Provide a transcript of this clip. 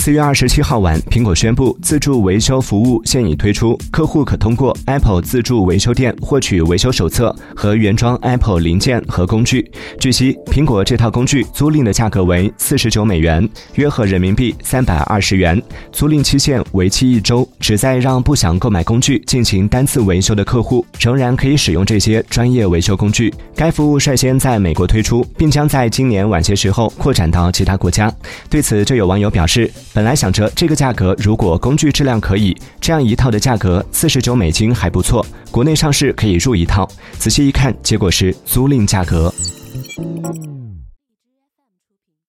四月二十七号晚，苹果宣布自助维修服务现已推出，客户可通过 Apple 自助维修店获取维修手册和原装 Apple 零件和工具。据悉，苹果这套工具租赁的价格为四十九美元，约合人民币三百二十元，租赁期限为期一周，旨在让不想购买工具进行单次维修的客户仍然可以使用这些专业维修工具。该服务率先在美国推出，并将在今年晚些时候扩展到其他国家。对此，就有网友表示，本来想着这个价格，如果工具质量可以，这样一套的价格四十九美金还不错，国内上市可以入一套。仔细一看，结果是租赁价格。